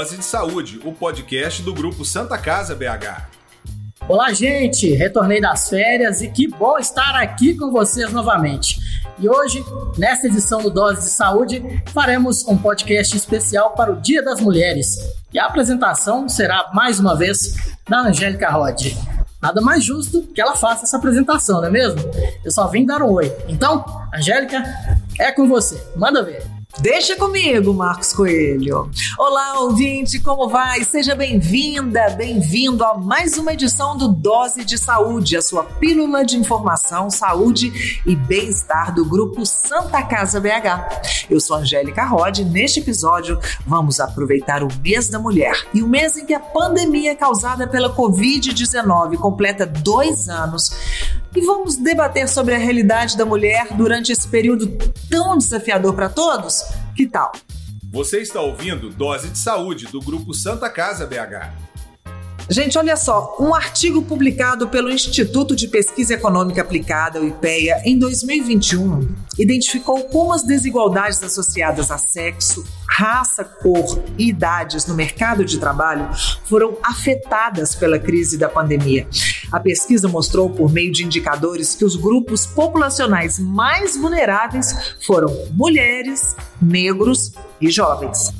Dose de Saúde, o podcast do Grupo Santa Casa BH. Olá, gente! Retornei das férias e que bom estar aqui com vocês novamente. E hoje, nesta edição do Dose de Saúde, faremos um podcast especial para o Dia das Mulheres. E a apresentação será, mais uma vez, da Angélica Rod. Nada mais justo que ela faça essa apresentação, não é mesmo? Eu só vim dar um oi. Então, Angélica, é com você. Manda ver. Deixa comigo, Marcos Coelho. Olá, ouvinte, como vai? Seja bem-vinda, bem-vindo a mais uma edição do Dose de Saúde, a sua pílula de informação, saúde e bem-estar do grupo Santa Casa BH. Eu sou Angélica Rod e neste episódio vamos aproveitar o mês da mulher e o mês em que a pandemia causada pela Covid-19 completa dois anos e vamos debater sobre a realidade da mulher durante esse período tão desafiador para todos? Que tal? Você está ouvindo Dose de Saúde do Grupo Santa Casa BH. Gente, olha só, um artigo publicado pelo Instituto de Pesquisa Econômica Aplicada, o IPEA, em 2021, identificou como as desigualdades associadas a sexo, raça, cor e idades no mercado de trabalho foram afetadas pela crise da pandemia. A pesquisa mostrou, por meio de indicadores, que os grupos populacionais mais vulneráveis foram mulheres, negros e jovens.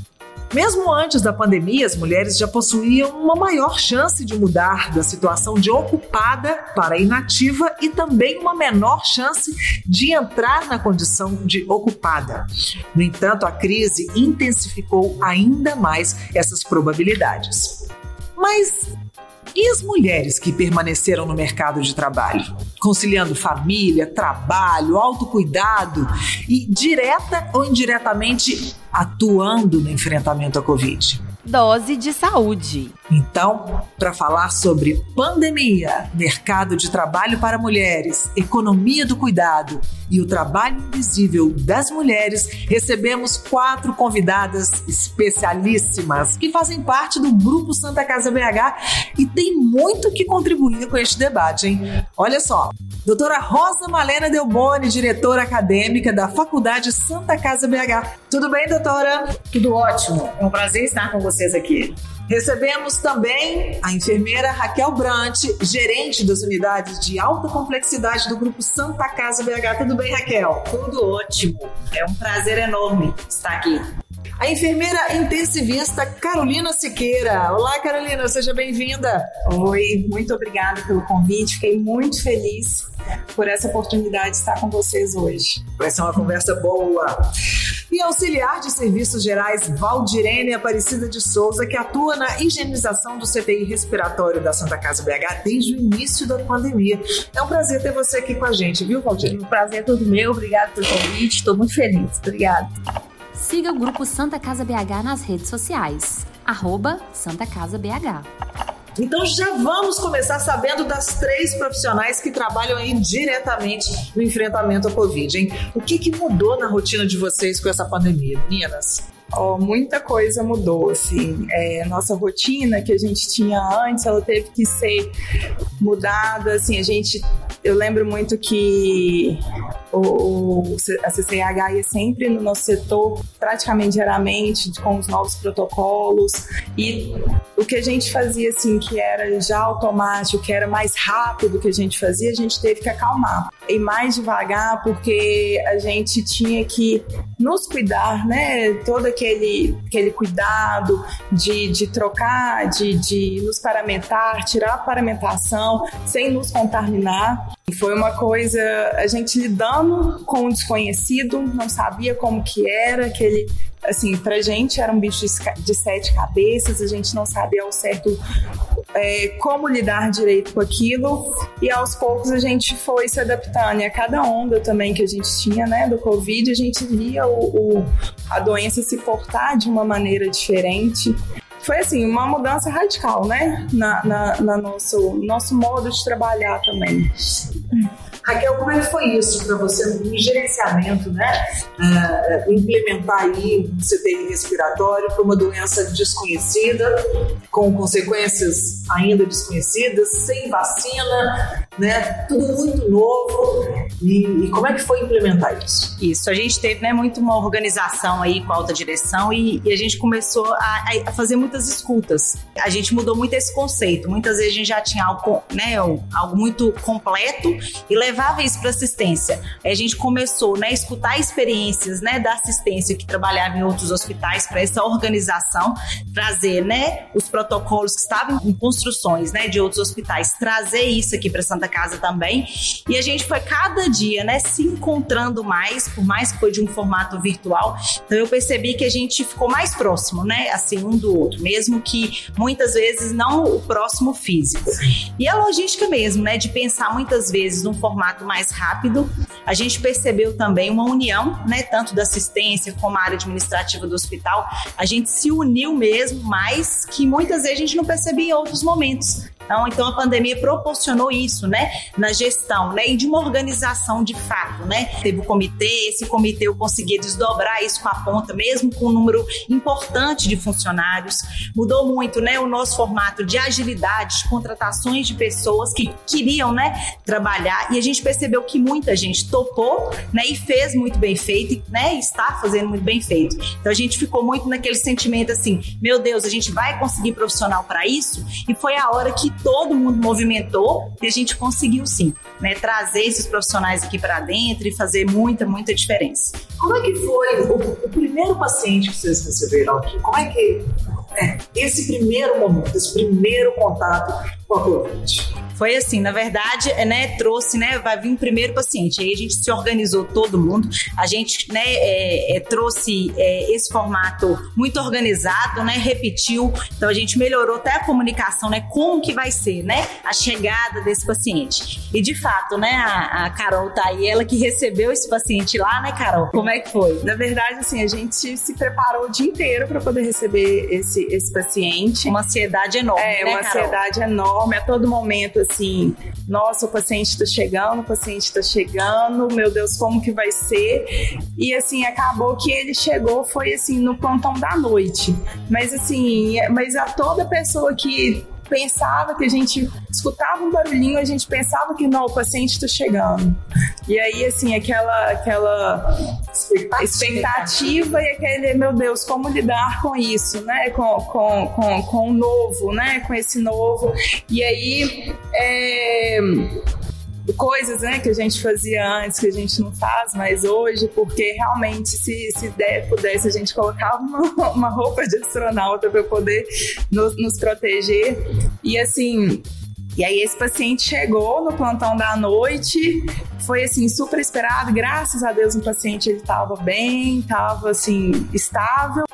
Mesmo antes da pandemia, as mulheres já possuíam uma maior chance de mudar da situação de ocupada para inativa e também uma menor chance de entrar na condição de ocupada. No entanto, a crise intensificou ainda mais essas probabilidades. Mas e as mulheres que permaneceram no mercado de trabalho, conciliando família, trabalho, autocuidado e direta ou indiretamente atuando no enfrentamento à Covid? Dose de saúde. Então, para falar sobre pandemia, mercado de trabalho para mulheres, economia do cuidado e o trabalho invisível das mulheres, recebemos quatro convidadas especialíssimas que fazem parte do Grupo Santa Casa BH e tem muito que contribuir com este debate, hein? Olha só, doutora Rosa Malena Delboni, diretora acadêmica da Faculdade Santa Casa BH. Tudo bem, doutora? Tudo ótimo. É um prazer estar com vocês aqui. Recebemos também a enfermeira Raquel Brant, gerente das unidades de alta complexidade do Grupo Santa Casa BH. Tudo bem, Raquel? Tudo ótimo. É um prazer enorme estar aqui. A enfermeira intensivista Carolina Siqueira. Olá, Carolina, seja bem-vinda. Oi, muito obrigada pelo convite. Fiquei muito feliz por essa oportunidade de estar com vocês hoje. Vai ser uma conversa boa e auxiliar de serviços gerais Valdirene Aparecida de Souza, que atua na higienização do CTI respiratório da Santa Casa BH desde o início da pandemia. É um prazer ter você aqui com a gente, viu, Valdirene? O prazer é todo meu, obrigado pelo convite, estou muito feliz, obrigado. Siga o grupo Santa Casa BH nas redes sociais, arroba Santa Casa BH. Então já vamos começar sabendo das três profissionais que trabalham aí diretamente no enfrentamento à Covid, hein? O que, que mudou na rotina de vocês com essa pandemia, meninas? Oh, muita coisa mudou, assim. É, nossa rotina que a gente tinha antes, ela teve que ser mudada, assim, a gente... Eu lembro muito que o, a CCH ia sempre no nosso setor, praticamente diariamente, com os novos protocolos. E o que a gente fazia, assim, que era já automático, que era mais rápido que a gente fazia, a gente teve que acalmar. E mais devagar, porque a gente tinha que nos cuidar, né? Todo aquele, aquele cuidado de, de trocar, de, de nos paramentar, tirar a paramentação sem nos contaminar. Foi uma coisa, a gente lidando com o desconhecido, não sabia como que era, aquele, assim, pra gente era um bicho de sete cabeças, a gente não sabia ao certo é, como lidar direito com aquilo, e aos poucos a gente foi se adaptando, e a cada onda também que a gente tinha, né, do Covid, a gente via o, o a doença se portar de uma maneira diferente, foi assim, uma mudança radical, né? Na, na, na nosso, nosso modo de trabalhar também. Raquel, como é que foi isso para você no gerenciamento, né? Uh, implementar aí um CTI respiratório para uma doença desconhecida, com consequências ainda desconhecidas, sem vacina, né? Tudo muito novo. E, e, como é que foi implementar isso? Isso, a gente teve né, muito uma organização aí com a alta direção e, e a gente começou a, a, fazer muitas escutas. A gente mudou muito esse conceito. Muitas vezes a gente já tinha algo, né, algo muito completo e levava isso para assistência. A gente começou né, a escutar experiências né, da assistência que trabalhava em outros hospitais para essa organização, trazer né, os protocolos que estavam em construções né, de outros hospitais, trazer isso aqui para Santa Casa também. E a gente foi cada dia, né, se encontrando mais, por mais que foi de um formato virtual. Então eu percebi que a gente ficou mais próximo, né, assim, um do outro, mesmo que muitas vezes não o próximo físico. E a logística mesmo, né, de pensar muitas vezes num formato mais rápido. A gente percebeu também uma união, né, tanto da assistência como a área administrativa do hospital. A gente se uniu mesmo, mais que muitas vezes a gente não percebia em outros momentos. Então, então a pandemia proporcionou isso, né, na gestão, né, e de uma organização de fato, né. Teve o comitê, esse comitê eu conseguia desdobrar isso com a ponta, mesmo com um número importante de funcionários. Mudou muito, né, o nosso formato de agilidade, de contratações de pessoas que queriam, né, trabalhar e a gente percebeu que muita gente topou, né, e fez muito bem feito, né, e está fazendo muito bem feito. Então a gente ficou muito naquele sentimento assim, meu Deus, a gente vai conseguir profissional para isso? E foi a hora que todo mundo movimentou e a gente conseguiu sim, né, trazer esses profissionais aqui para dentro e fazer muita, muita diferença. Como é que foi o, o primeiro paciente que vocês receberam aqui? Como é que é, esse primeiro momento, esse primeiro contato com a Covid? Foi assim, na verdade, é, né, trouxe, né, vai vir um primeiro paciente. Aí a gente se organizou todo mundo, a gente, né, é, é, trouxe é, esse formato muito organizado, né, repetiu. Então a gente melhorou até a comunicação, né, como que vai ser, né, a chegada desse paciente. E de fato, né, a, a Carol tá aí, ela que recebeu esse paciente lá, né, Carol? Como é que foi? Na verdade, assim, a gente se preparou o dia inteiro para poder receber esse, esse paciente. Uma ansiedade enorme. É, né, uma Carol? ansiedade enorme a todo momento, assim, nossa, o paciente está chegando, o paciente está chegando, meu Deus, como que vai ser? E assim, acabou que ele chegou, foi assim, no plantão da noite. Mas assim, mas a toda pessoa que pensava que a gente escutava um barulhinho, a gente pensava que não, o paciente está chegando. E aí, assim, aquela, aquela expectativa, e aquele, meu Deus, como lidar com isso, né? Com, com, com, com o novo, né? Com esse novo. E aí, é coisas né, que a gente fazia antes, que a gente não faz mais hoje, porque realmente, se, se der, pudesse, a gente colocava uma, uma roupa de astronauta para poder nos, nos proteger. E assim, e aí esse paciente chegou no plantão da noite, foi assim super esperado, graças a Deus o paciente ele estava bem, estava assim estável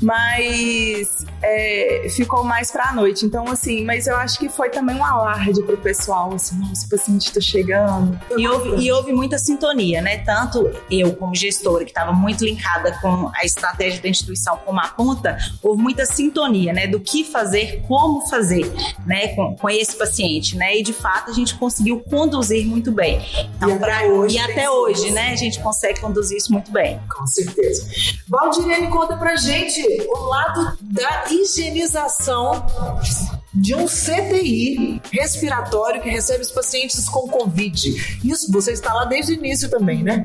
mas é, ficou mais pra noite. Então, assim, mas eu acho que foi também um alarde pro pessoal, assim, nossa, o paciente tá chegando. E houve, e houve muita sintonia, né? Tanto eu, como gestora, que estava muito linkada com a estratégia da instituição como a ponta, houve muita sintonia, né? Do que fazer, como fazer, né? Com, com esse paciente, né? E de fato a gente conseguiu conduzir muito bem. Então, E até pra- hoje e até hoje, né? A gente consegue conduzir isso muito bem. Com certeza. Valdirene, conta pra gente o lado da higienização de um CTI respiratório que recebe os pacientes com Covid. Isso, você está lá desde o início também, né?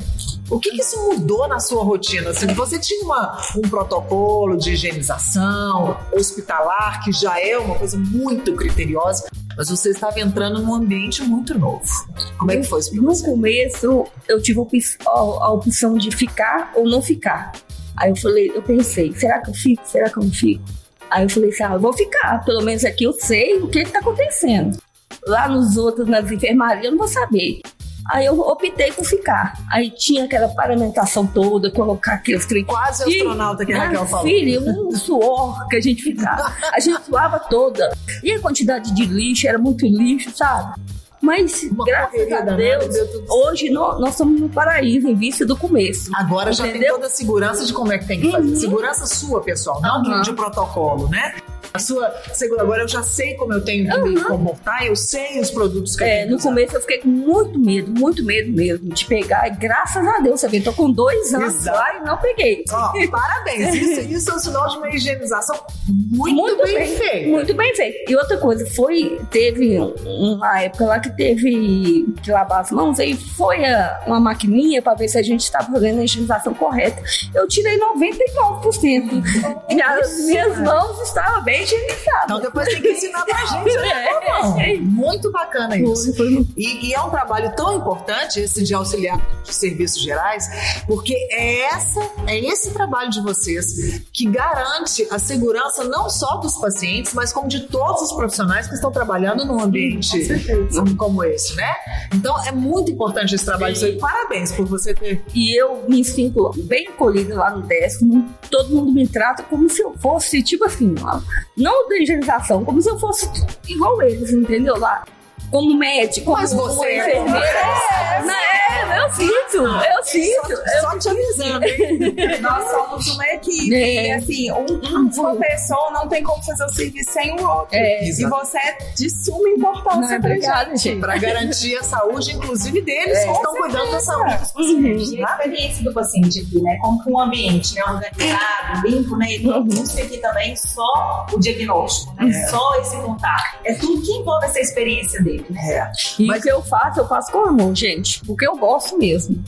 O que, que isso mudou na sua rotina? Assim, você tinha uma- um protocolo de higienização hospitalar, que já é uma coisa muito criteriosa, mas você estava entrando num ambiente muito novo. Como é que foi isso No começo, eu tive a opção de ficar ou não ficar. Aí eu falei, eu pensei, será que eu fico? Será que eu não fico? Aí eu falei assim, ah, eu vou ficar. Pelo menos aqui eu sei o que está acontecendo. Lá nos outros, nas enfermarias, eu não vou saber. Aí eu optei por ficar. Aí tinha aquela paramentação toda, colocar aqueles trem. Quase astronauta que a Raquel falou. Filha, um suor que a gente ficava. A gente suava toda. E a quantidade de lixo, era muito lixo, sabe? Mas, Uma graças a Deus, hoje nó- nós, estamos no paraíso, em vista do começo. Agora já tem Entendeu? toda a segurança de como é que tem que fazer. Uhum. Segurança sua, pessoal, não de- Aham. de, protocolo, né? A sua segura agora eu já sei como eu tenho que me comportar, eu sei os produtos que eu É, tenho que no usar. começo eu fiquei com muito medo, muito medo mesmo de pegar. E graças a Deus, você vê, tô com dois anos Exato. lá e não peguei. Ó, parabéns. Isso, isso é um sinal de uma higienização muito, bem, feita. Muito bem feito. E outra coisa, foi, teve um- uma época lá que teve que lavar as mãos, aí foi a- uma maquininha para ver se a gente estava fazendo a higienização correta. Eu tirei 99%. e as minhas mãos estavam bem higienizadas. Então depois tem que ensinar pra gente. né? É. Muito bacana isso. E, e é um trabalho tão importante esse de auxiliar de serviços gerais, porque é essa é esse trabalho de vocês que garante a segurança não só dos pacientes, mas como de todos os profissionais que estão trabalhando num ambiente como esse, né? Então é muito importante esse trabalho. Sim. Parabéns por você ter. E eu me sinto bem acolhida lá no décimo. Todo mundo me trata como se eu fosse, tipo assim, ó, não da higienização, como se eu fosse igual eles, entendeu? Lá. Como médico, como, Mas você como é enfermeira. É, eu sinto, eu sinto. Só, só te avisando, hein? Nós somos uma equipe. É. E assim, um- uma pessoa não tem como fazer o serviço sem o outro. É, E você é de suma importância obrigada, gente. Para garantir a saúde, inclusive deles que estão cuidando da saúde dos Uhum. E a experiência do paciente aqui, né? Como que um ambiente né, organizado, limpo, né? E não busca aqui também só o diagnóstico, né? Só esse contato. É tudo que envolve essa experiência dele, É. E Mas- o que eu faço, eu faço com amor, gente. Porque eu gosto mesmo.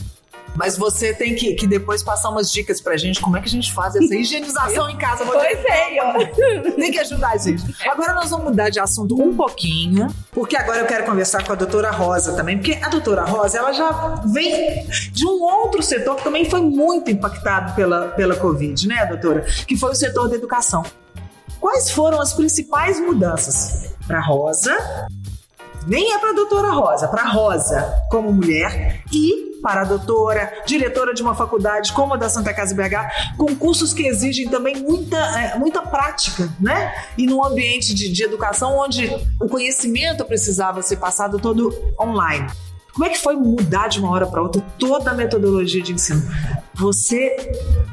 Mas você tem que, que depois passar umas dicas pra gente como é que a gente faz essa higienização em casa. Vou Pois é, ó. Tem que ajudar a gente. Agora nós vamos mudar de assunto um pouquinho, porque agora eu quero conversar com a doutora Rosa também, porque a doutora Rosa, ela já vem de um outro setor que também foi muito impactado pela, pela Covid, né, doutora? Que foi o setor da educação. Quais foram as principais mudanças para Rosa? Nem é para a doutora Rosa, para Rosa como mulher e para a doutora, diretora de uma faculdade como a da Santa Casa BH, com cursos que exigem também muita, é, muita prática, né? E num ambiente de, de educação onde o conhecimento precisava ser passado todo online. Como é que foi mudar de uma hora para outra toda a metodologia de ensino? Você,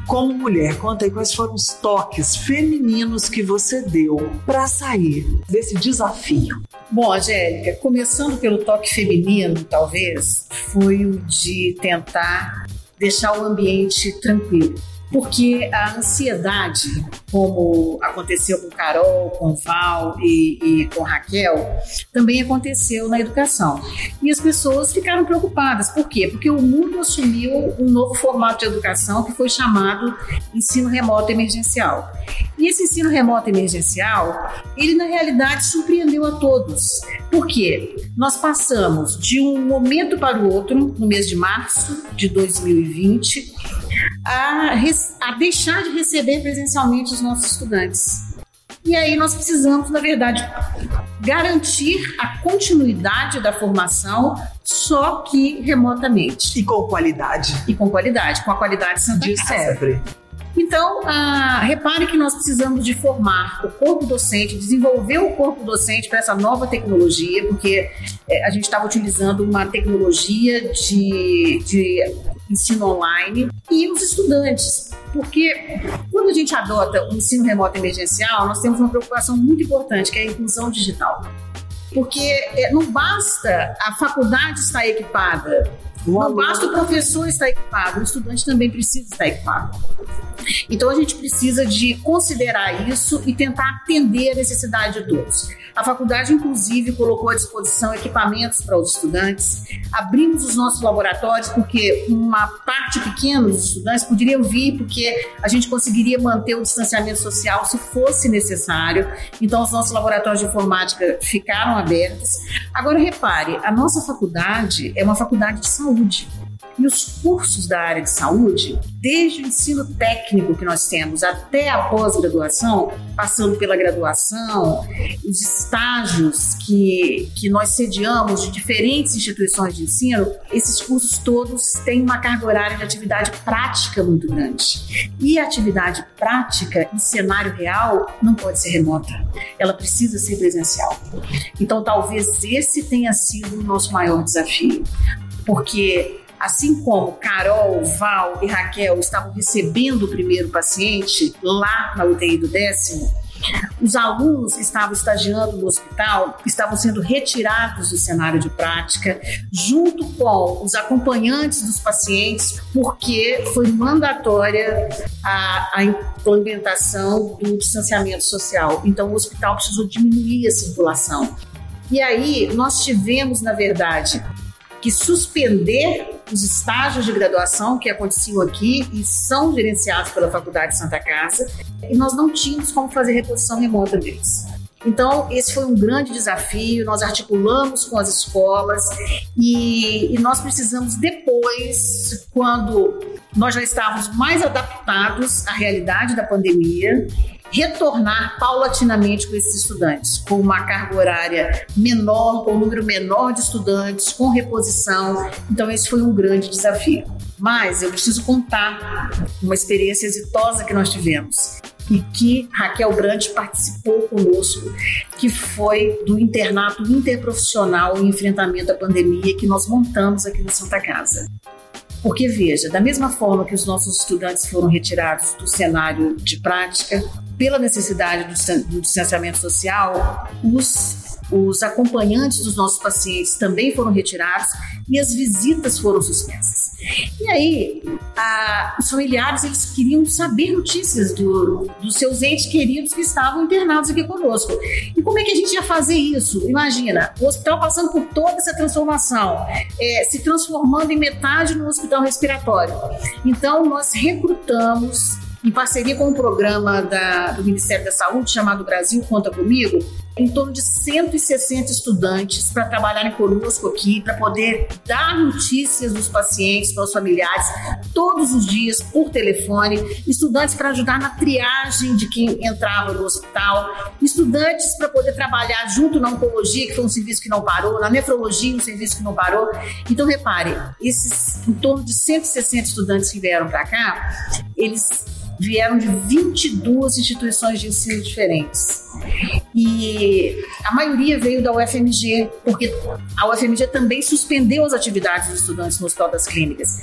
como mulher, conta aí quais foram os toques femininos que você deu para sair desse desafio. Bom, Angélica, começando pelo toque feminino, talvez, foi o de tentar deixar o ambiente tranquilo. Porque a ansiedade, como aconteceu com Carol, com Val e, e com Raquel, também aconteceu na educação. E as pessoas ficaram preocupadas. Por quê? Porque o mundo assumiu um novo formato de educação que foi chamado ensino remoto emergencial. E esse ensino remoto emergencial, ele na realidade surpreendeu a todos. Por quê? Nós passamos de um momento para o outro, no mês de março de 2020, a, res- a deixar de receber presencialmente os nossos estudantes. E aí nós precisamos, na verdade, garantir a continuidade da formação, só que remotamente E com qualidade. e com qualidade, com a qualidade Santa De Casa. sempre. Então, ah, repare que nós precisamos de formar o corpo docente, desenvolver o corpo docente para essa nova tecnologia, porque eh, a gente estava utilizando uma tecnologia de, de ensino online e os estudantes. Porque quando a gente adota o ensino remoto emergencial, nós temos uma preocupação muito importante, que é a inclusão digital. Porque eh, não basta a faculdade estar equipada, Não aluno- basta o professor estar equipado, o estudante também precisa estar equipado. Então a gente precisa de considerar isso e tentar atender a necessidade de todos. A faculdade, inclusive, colocou à disposição equipamentos para os estudantes. Abrimos os nossos laboratórios porque uma parte pequena dos estudantes poderiam vir porque a gente conseguiria manter o distanciamento social se fosse necessário. Então os nossos laboratórios de informática ficaram abertos. Agora repare, a nossa faculdade é uma faculdade de saúde. E os cursos da área de saúde, desde o ensino técnico que nós temos até a pós-graduação, passando pela graduação, os estágios que, que nós sediamos de diferentes instituições de ensino, esses cursos todos têm uma carga horária de atividade prática muito grande. E a atividade prática em cenário real não pode ser remota, ela precisa ser presencial. Então, talvez esse tenha sido o nosso maior desafio, porque assim como Carol, Val e Raquel estavam recebendo o primeiro paciente lá na UTI do décimo, Os alunos que estavam estagiando no hospital estavam sendo retirados do cenário de prática, junto com os acompanhantes dos pacientes, porque foi mandatória a, a implementação do distanciamento social. Então, o hospital precisou diminuir a circulação. E aí, nós tivemos, na verdade, que suspender os estágios de graduação que aconteciam aqui e são gerenciados pela Faculdade de Santa Casa, e nós não tínhamos como fazer reposição remota deles. Então, esse foi um grande desafio. Nós articulamos com as escolas e, e, nós precisamos, depois, quando nós já estávamos mais adaptados à realidade da pandemia, retornar paulatinamente com esses estudantes, com uma carga horária menor, com um número menor de estudantes, com reposição. Então, esse foi um grande desafio. Mas eu preciso contar uma experiência exitosa que nós tivemos e que Raquel Brandt participou conosco, que foi do internato interprofissional em enfrentamento à pandemia que nós montamos aqui na Santa Casa. Porque, veja, da mesma forma que os nossos estudantes foram retirados do cenário de prática, pela necessidade do distanciamento social, os os acompanhantes dos nossos pacientes também foram retirados e as visitas foram suspensas. E aí, a, os familiares eles queriam saber notícias do, dos seus entes queridos que estavam internados aqui conosco. E como é que a gente ia fazer isso? Imagina, o hospital passando por toda essa transformação, é, se transformando em metade no hospital respiratório. Então, nós recrutamos em parceria com um programa da, do Ministério da Saúde chamado Brasil Conta Comigo, em torno de 160 estudantes para trabalharem conosco aqui, para poder dar notícias dos pacientes para os familiares todos os dias por telefone, estudantes para ajudar na triagem de quem entrava no hospital, estudantes para poder trabalhar junto na oncologia, que foi um serviço que não parou, na nefrologia, um serviço que não parou. Então, repare, esses em torno de 160 estudantes que vieram para cá, eles vieram de 22 instituições de ensino diferentes. E a maioria veio da UFMG, porque a UFMG também suspendeu as atividades dos estudantes no Hospital das Clínicas.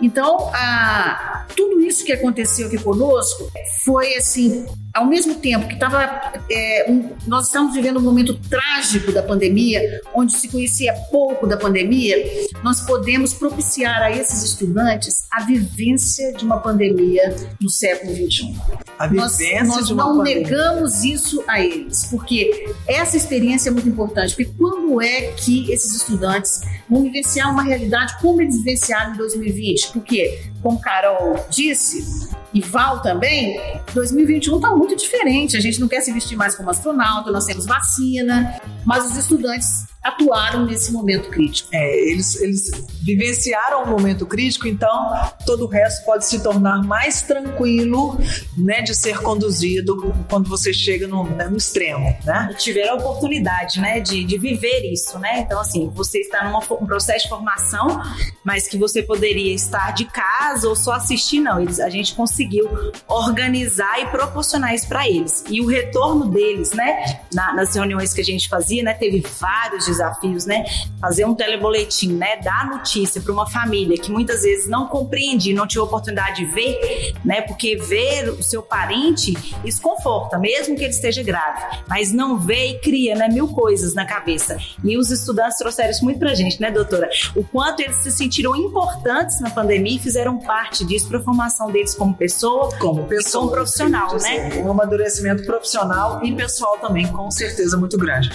Então, a, tudo isso que aconteceu aqui conosco foi assim ao mesmo tempo que estava, é, um, nós estamos vivendo um momento trágico da pandemia, onde se conhecia pouco da pandemia, nós podemos propiciar a esses estudantes a vivência de uma pandemia no século XXI. A vivência nós, nós de uma não pandemia. negamos isso a eles, porque essa experiência é muito importante. Porque quando é que esses estudantes vão vivenciar uma realidade como eles vivenciaram em 2020? Porque, como Carol disse, e Val também, 2021 está muito diferente. A gente não quer se vestir mais como astronauta, nós temos vacina, mas os estudantes atuaram nesse momento crítico. É, eles, eles vivenciaram um momento crítico, então todo o resto pode se tornar mais tranquilo né, de ser conduzido quando você chega no, né, no extremo, né? E tiveram a oportunidade, né, de, de viver isso, né? Então, assim, você está num um processo de formação, mas que você poderia estar de casa ou só assistir, não. Eles, a gente conseguiu organizar e proporcionar isso para eles. E o retorno deles, né, na, nas reuniões que a gente fazia, né, teve vários desafios, né? Fazer um teleboletim, né? Dar notícia para uma família que muitas vezes não compreende, não tinha oportunidade de ver, né? Porque ver o seu parente isso conforta, mesmo que ele esteja grave, mas não vê e cria, né? Mil coisas na cabeça. E os estudantes trouxeram isso muito pra gente, né, doutora? O quanto eles se sentiram importantes na pandemia e fizeram parte disso para a formação deles como pessoa, Como pessoa, como profissional, né? Um amadurecimento profissional e pessoal também, com certeza muito grande.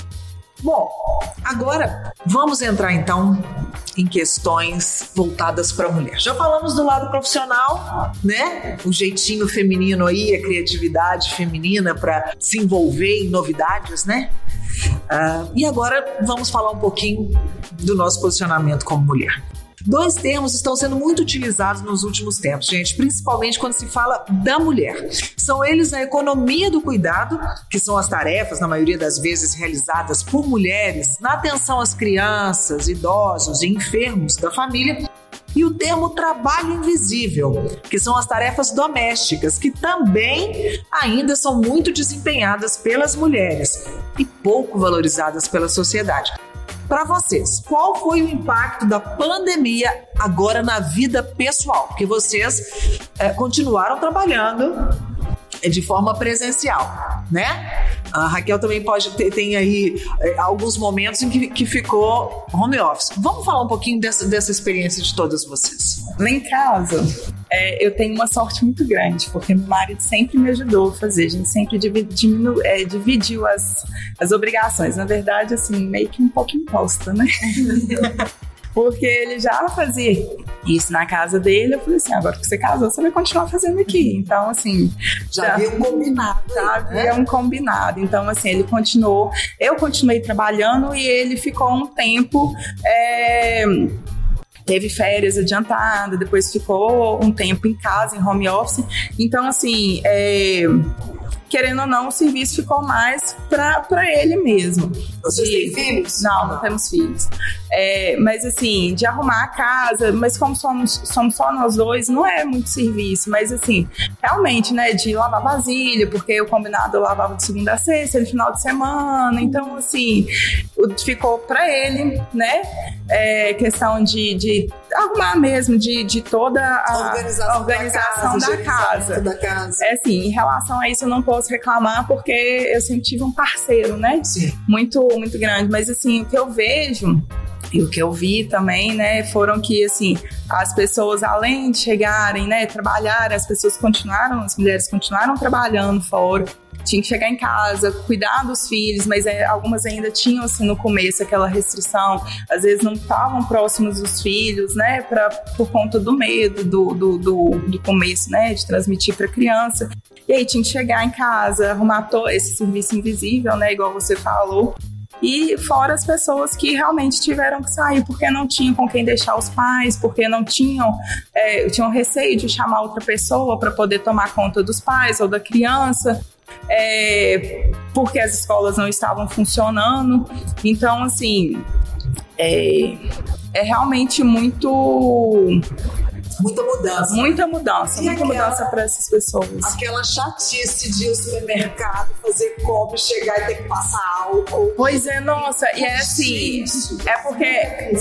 Bom, agora vamos entrar então em questões voltadas para a mulher. Já falamos do lado profissional, né? O jeitinho feminino aí, a criatividade feminina para se envolver em novidades, né? Ah, e agora vamos falar um pouquinho do nosso posicionamento como mulher. Dois termos estão sendo muito utilizados nos últimos tempos, gente, principalmente quando se fala da mulher. São eles a economia do cuidado, que são as tarefas, na maioria das vezes, realizadas por mulheres na atenção às crianças, idosos e enfermos da família. E o termo trabalho invisível, que são as tarefas domésticas, que também ainda são muito desempenhadas pelas mulheres e pouco valorizadas pela sociedade. Para vocês, qual foi o impacto da pandemia agora na vida pessoal? Porque vocês é, continuaram trabalhando de forma presencial. né? A Raquel também pode ter tem aí é, alguns momentos em que, que ficou home office. Vamos falar um pouquinho dessa, dessa experiência de todas vocês. Lá em casa, é, eu tenho uma sorte muito grande, porque meu marido sempre me ajudou a fazer, a gente sempre é, dividiu as, as obrigações. Na verdade, assim, meio que um pouco imposta, né? porque ele já fazia isso na casa dele. Eu falei assim: agora que você casou, você vai continuar fazendo aqui. Então, assim. Já, já havia um combinado. Já havia né? um combinado. Então, assim, ele continuou. Eu continuei trabalhando e ele ficou um tempo. É, teve férias adiantadas, depois ficou um tempo em casa, em home office. Então, assim, é, querendo ou não, o serviço ficou mais para ele mesmo. Vocês têm filhos? Não, não temos filhos. É, mas assim, de arrumar a casa, mas como somos, somos só nós dois, não é muito serviço. Mas assim, realmente, né, de lavar vasilha, porque o combinado eu lavava de segunda a sexta, de final de semana. Então, assim, ficou para ele, né? É, questão de, de arrumar mesmo, de, de toda a organização, organização da, casa, da, casa. da casa. É assim, em relação a isso eu não posso reclamar porque eu sempre tive um parceiro, né? Sim. Muito, muito grande. Mas assim, o que eu vejo e o que eu vi também, né, foram que, assim, as pessoas, além de chegarem, né, trabalhar, as pessoas continuaram, as mulheres continuaram trabalhando fora, tinha que chegar em casa, cuidar dos filhos, mas é, algumas ainda tinham, assim, no começo aquela restrição, às vezes não estavam próximos dos filhos, né, pra, por conta do medo do, do, do, do começo, né, de transmitir para criança. E aí tinha que chegar em casa, arrumar todo esse serviço invisível, né, igual você falou, e fora as pessoas que realmente tiveram que sair porque não tinham com quem deixar os pais, porque não tinham, é, tinham receio de chamar outra pessoa para poder tomar conta dos pais ou da criança. É, porque as escolas não estavam funcionando. Então, assim, é, é realmente muito Muita mudança. Muita mudança, e muita aquela, mudança para essas pessoas. Aquela chatice de ir ao supermercado, fazer compra, chegar e ter que passar álcool. Pois é, nossa, e é assim, é porque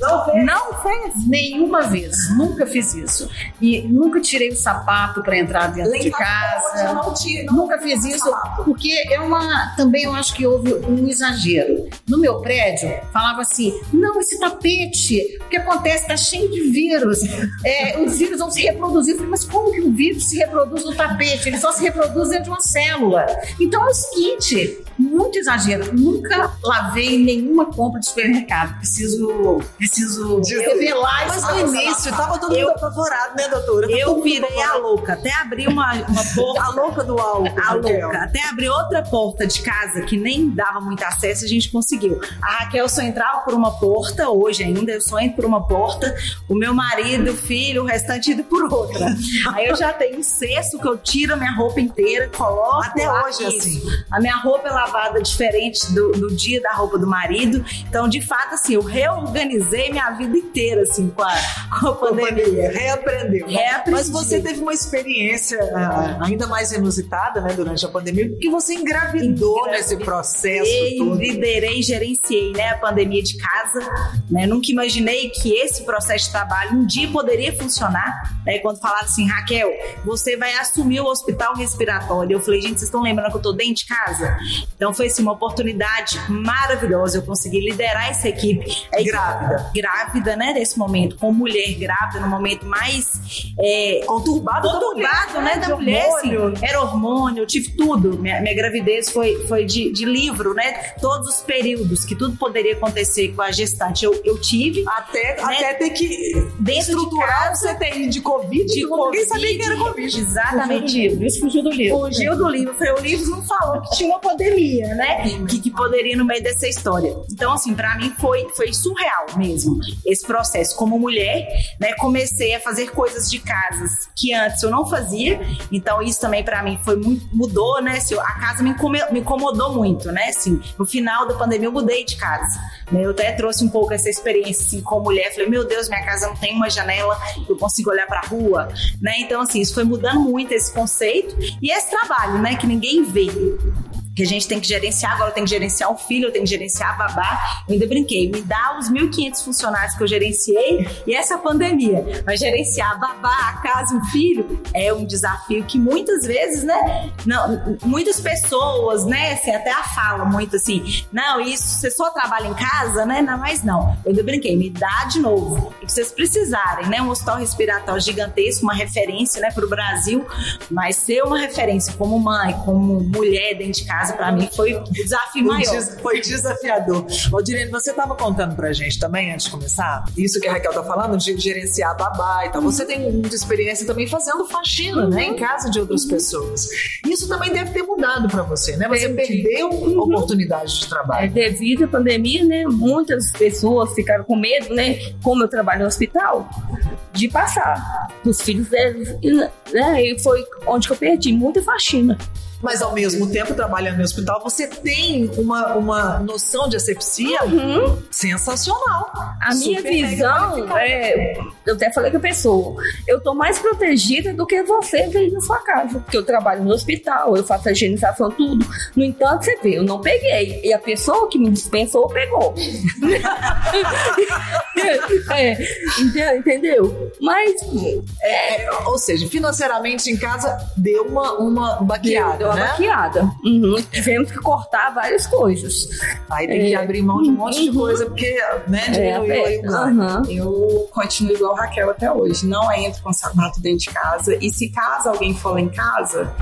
não fez? Não fez nenhuma vez. Nunca fiz isso. E nunca tirei o sapato para entrar dentro de casa. Não tira, não nunca fiz isso sapato. porque é uma. Também eu acho que houve um exagero. No meu prédio falava assim: não, esse tapete, o que acontece está cheio de vírus. É, os vírus vão se reproduzir. Eu falei, mas como que o vírus se reproduz no tapete? Ele só se reproduz dentro de uma célula. Então é o seguinte: muito exagero. Nunca lavei nenhuma compra de supermercado. Preciso preciso revelar Mas no início tava todo mundo apavorado, né, doutora? Tá eu virei a louca. Até abri uma, uma porta. a louca do álcool. A louca. Até abri outra porta de casa que nem dava muito acesso, a gente conseguiu. A Raquel só entrava por uma porta, hoje ainda, eu só entro por uma porta. O meu marido, o filho, o restante indo por outra. Aí eu já tenho um cesto que eu tiro a minha roupa inteira, coloco. Até hoje, isso. assim. A minha roupa é lavada diferente do, do dia da roupa do marido. Então, de fato, assim, eu reorganizo organizei minha vida inteira, assim, com a, com a pandemia. Reaprendeu. Reaprendi. Mas você teve uma experiência uh, ainda mais inusitada, né, durante a pandemia, porque você engravidou nesse processo todo. Liderei, gerenciei, né, a pandemia de casa, né, nunca imaginei que esse processo de trabalho um dia poderia funcionar, né, quando falaram assim, Raquel, você vai assumir o hospital respiratório. Eu falei, gente, vocês estão lembrando que eu tô dentro de casa? Então foi, assim, uma oportunidade maravilhosa, eu consegui liderar essa equipe. É grávida. Grávida, né, nesse momento, com mulher grávida, no momento mais é, conturbado, conturbado da mulher, né, da mulher, assim, era hormônio, eu tive tudo. Minha, minha gravidez foi, foi de, de, livro, né, todos os períodos que tudo poderia acontecer com a gestante, eu, eu tive. Até, né, até ter que estruturar de o CTI de Covid, de COVID, ninguém sabia que era Covid. Exatamente. Fugiu do livro, isso fugiu do livro. Fugiu do livro, foi, o livro não falou que tinha uma pandemia, né, que, que poderia no meio dessa história. Então, assim, para mim foi, foi surreal mesmo esse processo. Como mulher, né, comecei a fazer coisas de casas que antes eu não fazia. Então isso também para mim foi muito mudou, né? Assim, a casa me, me incomodou muito, né? Assim, no final da pandemia eu mudei de casa. Né? Eu até trouxe um pouco essa experiência assim como mulher. Falei, meu Deus, minha casa não tem uma janela que eu consigo olhar para a rua, né? Então assim, isso foi mudando muito esse conceito e esse trabalho, né, que ninguém vê que a gente tem que gerenciar, agora eu tenho que gerenciar o filho, eu tenho que gerenciar a babá. Eu ainda brinquei, me dá os 1.500 funcionários que eu gerenciei e essa pandemia. Mas gerenciar a babá, a casa o filho é um desafio que muitas vezes, né? Não, muitas pessoas, né? Assim, até a fala muito assim, não, isso, você só trabalha em casa, né? Não, mas não. Eu ainda brinquei, me dá de novo. E que vocês precisarem, né? Um hospital respiratório gigantesco, uma referência, né, para o Brasil, mas ser uma referência como mãe, como mulher dentro de casa, para mim foi o desafio Foi maior. des- Foi desafiador. Valdirene, você estava contando pra gente também, antes de começar, isso que a Raquel tá falando, de gerenciar babá e tal. Você tem muita experiência também fazendo faxina, né, em casa de outras pessoas. Isso também deve ter mudado pra você, né? Você perdeu oportunidades de É, trabalho. devido à pandemia, né, muitas pessoas ficaram com medo, né, como eu trabalho no hospital, de passar os filhos deles, e, né, e foi onde que eu perdi muita faxina. Mas ao mesmo tempo, trabalhando no hospital, você tem uma, uma noção de asepsia Uhum. sensacional. A minha visão é, eu até falei com a pessoa, eu tô mais protegida do que você aí na sua casa, porque eu trabalho no hospital, eu faço a higienização tudo. No entanto, você vê, eu não peguei e a pessoa que me dispensou pegou. é, ente- entendeu? Mas É, ou seja, financeiramente em casa deu uma, uma baqueada, deu uma né? maquiada. Uhum. Tivemos que cortar várias coisas. Aí tem que É. abrir mão de um monte de Uhum. coisa, porque né, É, diminuiu aí o ganho. Eu continuo igual a Raquel até hoje. Não entro com sapato dentro de casa. E se caso alguém for lá em casa,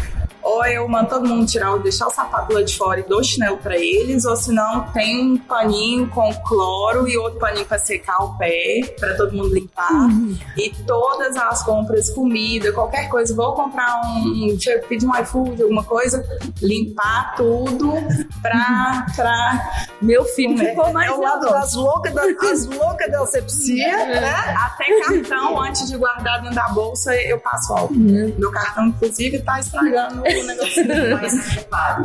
ou eu mando todo mundo tirar, deixar o sapato lá de fora e dou chinelo pra eles, ou se não, tem um paninho com cloro e outro paninho pra secar o pé, pra todo mundo limpar. E todas as compras, comida, qualquer coisa, vou comprar um, eu pedir um iFood, alguma coisa, limpar tudo pra, pra Meu filho ficou mais É o lado das loucas da, das loucas da asepsia, né? Até cartão, antes de guardar dentro da bolsa, eu passo álcool. Meu cartão, inclusive, tá estragando negocinho. Mas repare,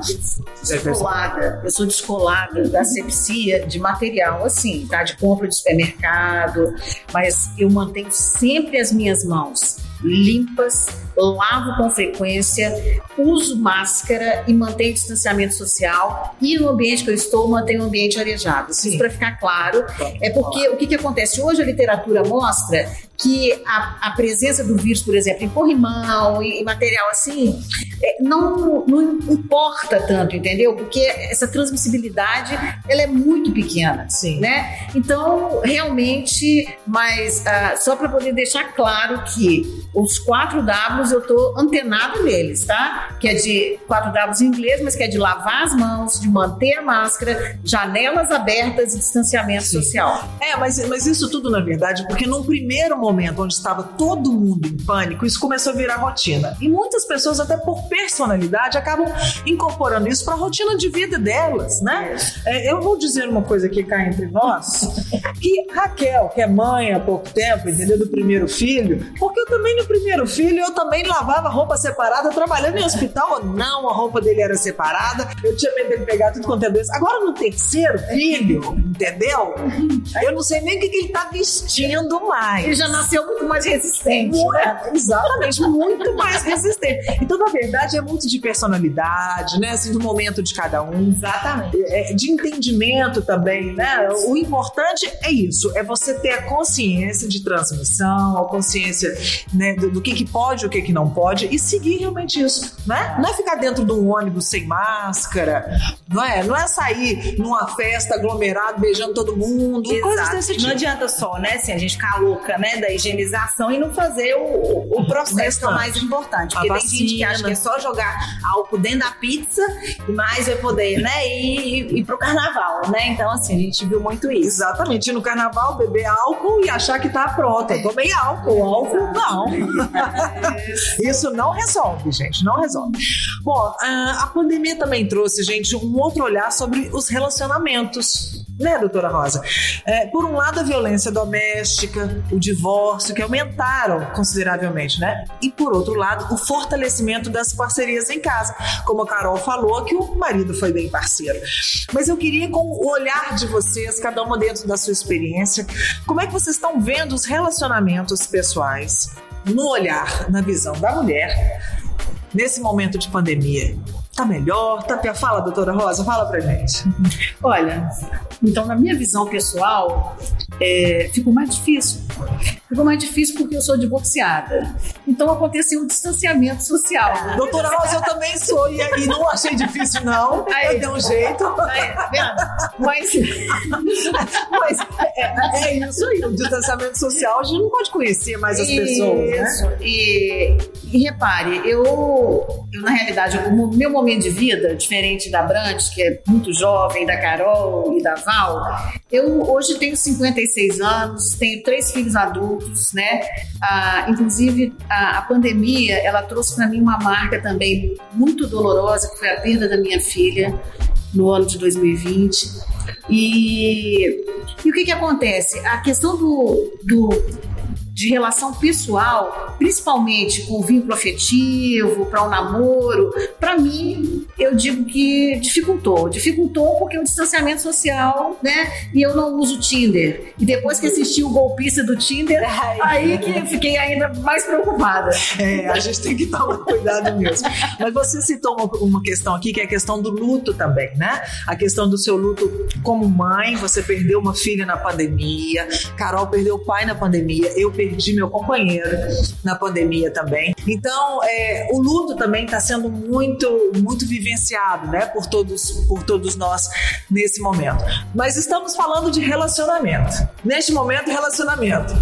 descolada, eu sou descolada da asepsia de material, assim, tá? De compra de supermercado, mas eu mantenho sempre as minhas mãos limpas, lavo com frequência, uso máscara e mantenho distanciamento social. E no ambiente que eu estou, mantenho o ambiente arejado. Isso para ficar claro. É porque o que, que acontece? Hoje a literatura mostra que a, a presença do vírus, por exemplo, em corrimão e, material assim, é, não, não importa tanto, entendeu? Porque essa transmissibilidade ela é muito pequena, Sim. né? Então, realmente, mas ah, só para poder deixar claro que os 4 Eu tô antenado neles, tá? Que é de 4 Ws em inglês, mas que é de lavar as mãos, de manter a máscara, janelas abertas e distanciamento Sim. social. É, mas, mas isso tudo, na verdade, porque num primeiro momento onde estava todo mundo em pânico, isso começou a virar rotina. E muitas pessoas, até por personalidade, acabam incorporando isso para a rotina de vida delas, né? É, eu vou dizer uma coisa aqui cá entre nós, que Raquel, que é mãe há pouco tempo, entendeu? Do primeiro filho, porque eu também no primeiro filho, eu também lavava roupa separada, trabalhando em hospital ou não, a roupa dele era separada, eu tinha medo dele pegar tudo quanto é doença. Agora no terceiro filho, entendeu? Eu não sei nem o que, que ele tá vestindo mais. Ele já nasceu muito mais resistente. Muito- né? exatamente, muito mais resistente. Então, na verdade, é muito de personalidade, né? Assim, do momento de cada um. Exatamente. É, de entendimento também, né? O importante é isso, é você ter a consciência de transmissão, a consciência né, do, do que, que pode o que, que não pode e seguir realmente isso, né? Não é ficar dentro de um ônibus sem máscara, não é? Não é sair numa festa aglomerado beijando todo mundo, coisas Exato. desse Não tipo. adianta só, né, assim, a gente ficar louca, né, da higienização e não fazer o, o processo que é o mais importante. A Porque tem gente que acha que é só jogar álcool dentro da pizza e mais vai poder, né, ir, ir pro carnaval, né? Então, assim, a gente viu muito isso. Exatamente, ir no carnaval, beber álcool e achar que tá pronta. Tomei álcool, álcool não. Isso não resolve, gente, não resolve. Bom, a pandemia também trouxe, gente, um outro olhar sobre os relacionamentos. Né, doutora Rosa? É, por um lado, a violência doméstica, o divórcio, que aumentaram consideravelmente, né? E por outro lado, o fortalecimento das parcerias em casa. Como a Carol falou, que o marido foi bem parceiro. Mas eu queria, com o olhar de vocês, cada uma dentro da sua experiência, como é que vocês estão vendo os relacionamentos pessoais no olhar, na visão da mulher, nesse momento de pandemia? Tá melhor? Tá pior? Fala, doutora Rosa, fala pra gente. Olha, então na minha visão pessoal, é, ficou mais difícil. Ficou mais difícil porque eu sou divorciada. Então aconteceu um distanciamento social. Doutora Rosa, eu também sou e, e não achei difícil, não. Aí. Eu dei um jeito. Aí, tá vendo? Mas, Mas é, é isso aí, o distanciamento social, a gente não pode conhecer mais as pessoas, né? Isso. E, e repare, eu, eu, na realidade, o meu momento de vida, diferente da Brantes, que é muito jovem, da Carol e da Val, eu hoje tenho 56 anos, tenho três filhos adultos, né? Ah, inclusive, a, a pandemia, ela trouxe para mim uma marca também muito dolorosa, que foi a perda da minha filha no ano de 2020. E, e o que que acontece? A questão do, do de relação pessoal, principalmente com o vínculo afetivo, para o namoro, para mim, eu digo que dificultou. Dificultou porque o distanciamento social, né? E eu não uso Tinder. E depois que assisti o golpista do Tinder, aí que eu fiquei ainda mais preocupada. É, a gente tem que tomar cuidado mesmo. Mas você citou uma, uma questão aqui, que é a questão do luto também, né? A questão do seu luto como mãe, você perdeu uma filha na pandemia, Carol perdeu o pai na pandemia, eu perdi meu companheiro na pandemia também. Então, é, o luto também está sendo muito, muito vivenciado, né, por todos, por todos nós nesse momento. Mas estamos falando de relacionamento. Neste momento, relacionamento.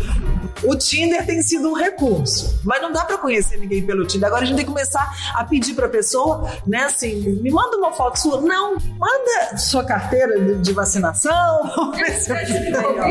O Tinder tem sido um recurso, mas não dá para conhecer ninguém pelo Tinder. Agora a gente tem que começar a pedir para pessoa, né, assim, me manda uma foto sua. Não, manda sua carteira de, de vacinação.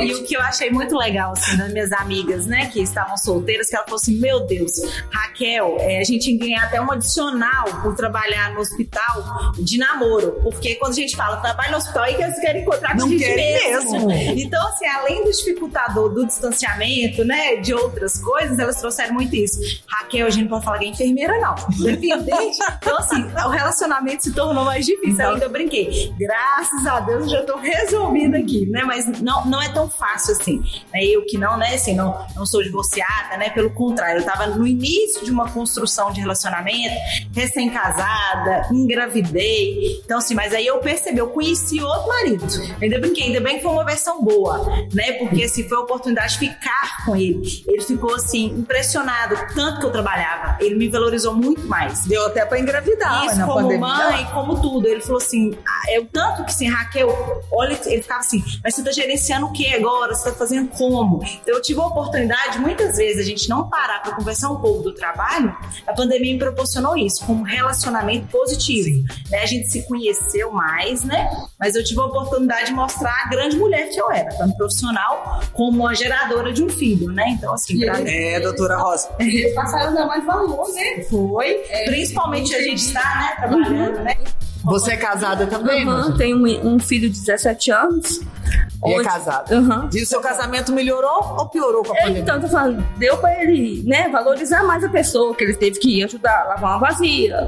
E o que eu achei muito legal, assim, das minhas amigas, né, que estavam solteiras, que ela falou assim: Meu Deus, Raquel, é, a gente ganha até um adicional por trabalhar no hospital de namoro. Porque quando a gente fala trabalho no hospital, aí que eles querem encontrar com Não a gente mesmo. mesmo. Então, assim, além do dificultador do distanciamento, né, de outras coisas, elas trouxeram muito isso. Raquel, a gente não pode falar que é enfermeira, não. Dependente. Então, assim, o relacionamento se tornou mais difícil. Então- Ainda brinquei. Graças a Deus eu já tô resolvida aqui, né? Mas não, não é tão fácil assim. Né? Eu que não, né, assim, não, não sou divorciada, né? Pelo contrário, eu tava no início de uma construção de relacionamento, recém-casada, engravidei. Então, assim, mas aí eu percebi, eu conheci outro marido. Ainda brinquei, ainda bem que foi uma versão boa, né? Porque assim, foi a oportunidade de ficar com ele. Ele ficou assim, impressionado, tanto que eu trabalhava. Ele me valorizou muito mais. Deu até para engravidar Isso como pandemia. mãe, como tudo. Ele falou assim: ah, é o tanto que assim, Raquel, olha, ele ficava assim, mas você tá gerenciando o que agora? Você tá fazendo como? Então eu tive a oportunidade, muitas vezes, a gente não parar para conversar um pouco do trabalho, a pandemia me proporcionou isso, como um relacionamento positivo. Né? A gente se conheceu mais, né? Mas eu tive a oportunidade de mostrar a grande mulher que eu era, tanto profissional como a geradora de um filho, né? Então, assim, pra mim. É, doutora Rosa. Eles passaram a dar mais valor, né? Foi. Principalmente a gente está, né, trabalhando, né? Você é casada também, Nanda? tenho um, um filho de 17 anos. E é casada. Aham. E o seu casamento melhorou ou piorou com a pandemia? Então, tô falando, deu pra ele, né, valorizar mais a pessoa, que ele teve que ajudar a lavar uma vazia,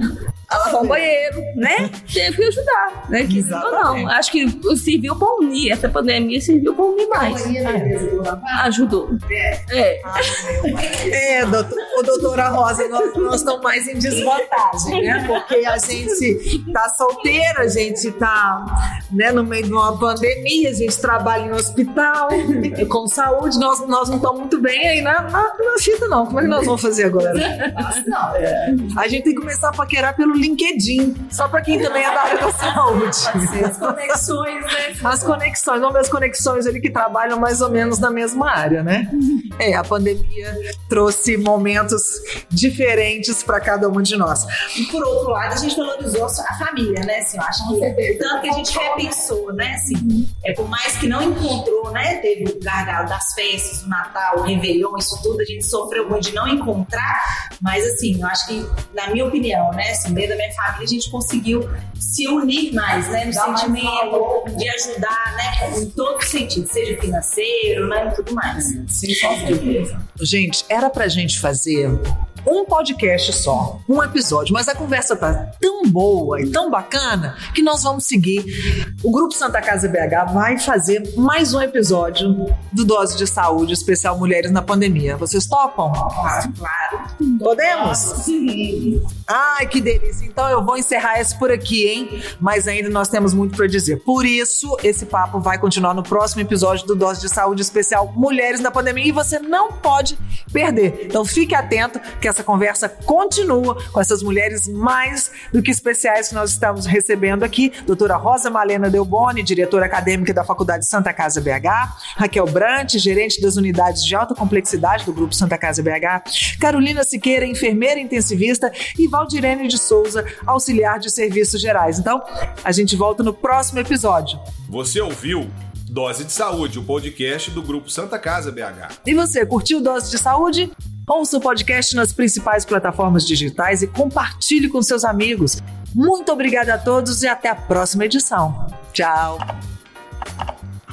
lavar um banheiro, né? Teve que ajudar, né? Que, não, acho que serviu pra unir, essa pandemia serviu pra unir mais. Ajudou. É. É, doutor, ô, doutora Rosa, nós, nós estamos mais em desvantagem, né? Porque a gente tá solteira, a gente tá né, no meio de uma pandemia, a gente trabalha em hospital, com saúde, nós, nós não estamos muito bem aí na, na, na fita, não. Como é que nós vamos fazer agora? Não, A gente tem que começar a paquerar pelo LinkedIn, só para quem também é da área da saúde. as conexões, né? As conexões, não as conexões ali que trabalham mais ou menos na mesma área, né? É, a pandemia trouxe momentos diferentes para cada um de nós. E por outro lado, a gente valorizou a família, né? Assim, eu acho que tanto que a gente repensou, né? Assim, é por mais que não encontrou, né? Teve o gargalo das festas, o Natal, o Réveillon, isso tudo, a gente sofreu muito de não encontrar, mas assim, eu acho que, na minha opinião, né? Assim, da minha família, a gente conseguiu se unir mais, né? No sentimento de ajudar, né? Em todos os sentidos, seja financeiro, né? E tudo mais. Sim, com certeza. Gente, era pra gente fazer um podcast só, um episódio, mas a conversa tá tão boa e tão bacana que nós vamos seguir. O Grupo Santa Casa BH vai fazer mais um episódio do Dose de Saúde Especial Mulheres na Pandemia. Vocês topam? Claro. Podemos? Sim. Ai, que delícia. Então eu vou encerrar esse por aqui, hein? Mas ainda nós temos muito para dizer. Por isso, esse papo vai continuar no próximo episódio do Dose de Saúde Especial Mulheres na Pandemia e você não pode perder. Então fique atento que essa conversa continua com essas mulheres mais do que especiais que nós estamos recebendo aqui. Doutora Rosa Malena Delboni, diretora acadêmica da Faculdade Santa Casa BH, Raquel Brant, gerente das unidades de alta complexidade do Grupo Santa Casa BH, Carolina Siqueira, enfermeira intensivista e Valdirene de Souza, auxiliar de serviços gerais. Então, a gente volta no próximo episódio. Você ouviu Dose de Saúde, o podcast do Grupo Santa Casa BH. E você, curtiu Dose de Saúde? Ouça o podcast nas principais plataformas digitais e compartilhe com seus amigos. Muito obrigada a todos e até a próxima edição. Tchau!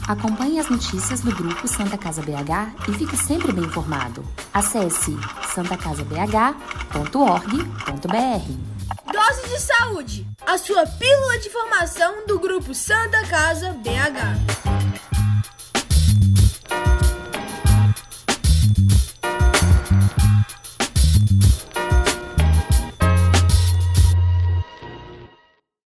Acompanhe as notícias do Grupo Santa Casa BH e fique sempre bem informado. Acesse santacasabh.org.br. Dose de Saúde, a sua pílula de formação do Grupo Santa Casa BH.